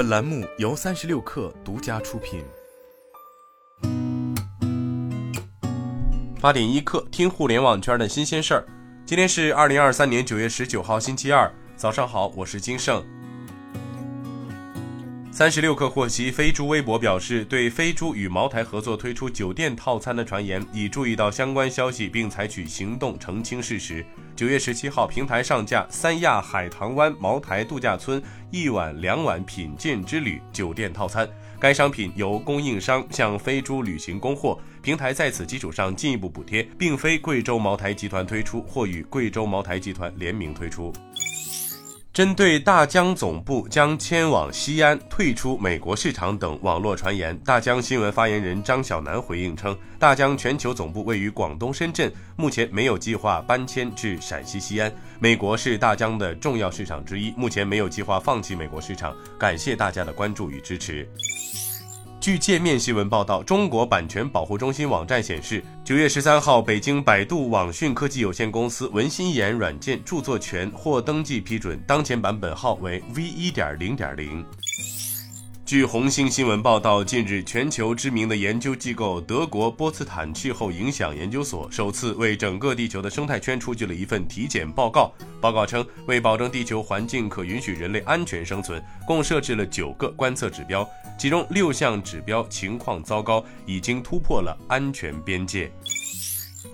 本栏目由三十六氪独家出品。八点一刻，听互联网圈的新鲜事儿。今天是二零二三年九月十九号，星期二，早上好，我是金盛。三十六氪获悉，飞猪微博表示，对飞猪与茅台合作推出酒店套餐的传言已注意到相关消息，并采取行动澄清事实。九月十七号，平台上架三亚海棠湾茅台度假村一晚两晚品鉴之旅酒店套餐，该商品由供应商向飞猪旅行供货，平台在此基础上进一步补贴，并非贵州茅台集团推出或与贵州茅台集团联名推出。针对大疆总部将迁往西安、退出美国市场等网络传言，大疆新闻发言人张晓楠回应称，大疆全球总部位于广东深圳，目前没有计划搬迁至陕西西安。美国是大疆的重要市场之一，目前没有计划放弃美国市场。感谢大家的关注与支持。据界面新闻报道，中国版权保护中心网站显示，九月十三号，北京百度网讯科技有限公司文心言软件著作权获登记批准，当前版本号为 V 一点零点零。据红星新闻报道，近日，全球知名的研究机构德国波茨坦气候影响研究所首次为整个地球的生态圈出具了一份体检报告。报告称，为保证地球环境可允许人类安全生存，共设置了九个观测指标，其中六项指标情况糟糕，已经突破了安全边界。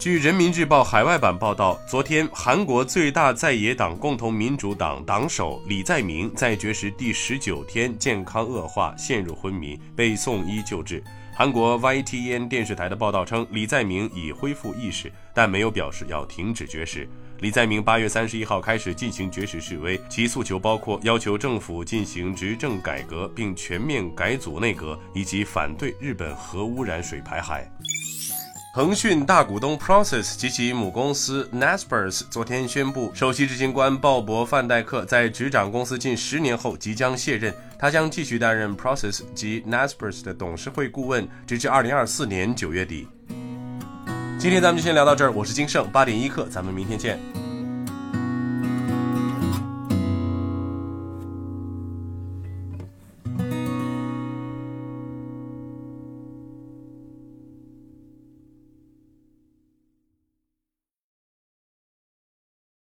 据人民日报海外版报道，昨天，韩国最大在野党共同民主党党首李在明在绝食第十九天健康恶化，陷入昏迷，被送医救治。韩国 YTN 电视台的报道称，李在明已恢复意识，但没有表示要停止绝食。李在明八月三十一号开始进行绝食示威，其诉求包括要求政府进行执政改革，并全面改组内阁，以及反对日本核污染水排海。腾讯大股东 Process 及其母公司 Naspers 昨天宣布，首席执行官鲍勃范戴克在执掌公司近十年后即将卸任，他将继续担任 Process 及 Naspers 的董事会顾问，直至二零二四年九月底。今天咱们就先聊到这儿，我是金盛八点一刻，咱们明天见。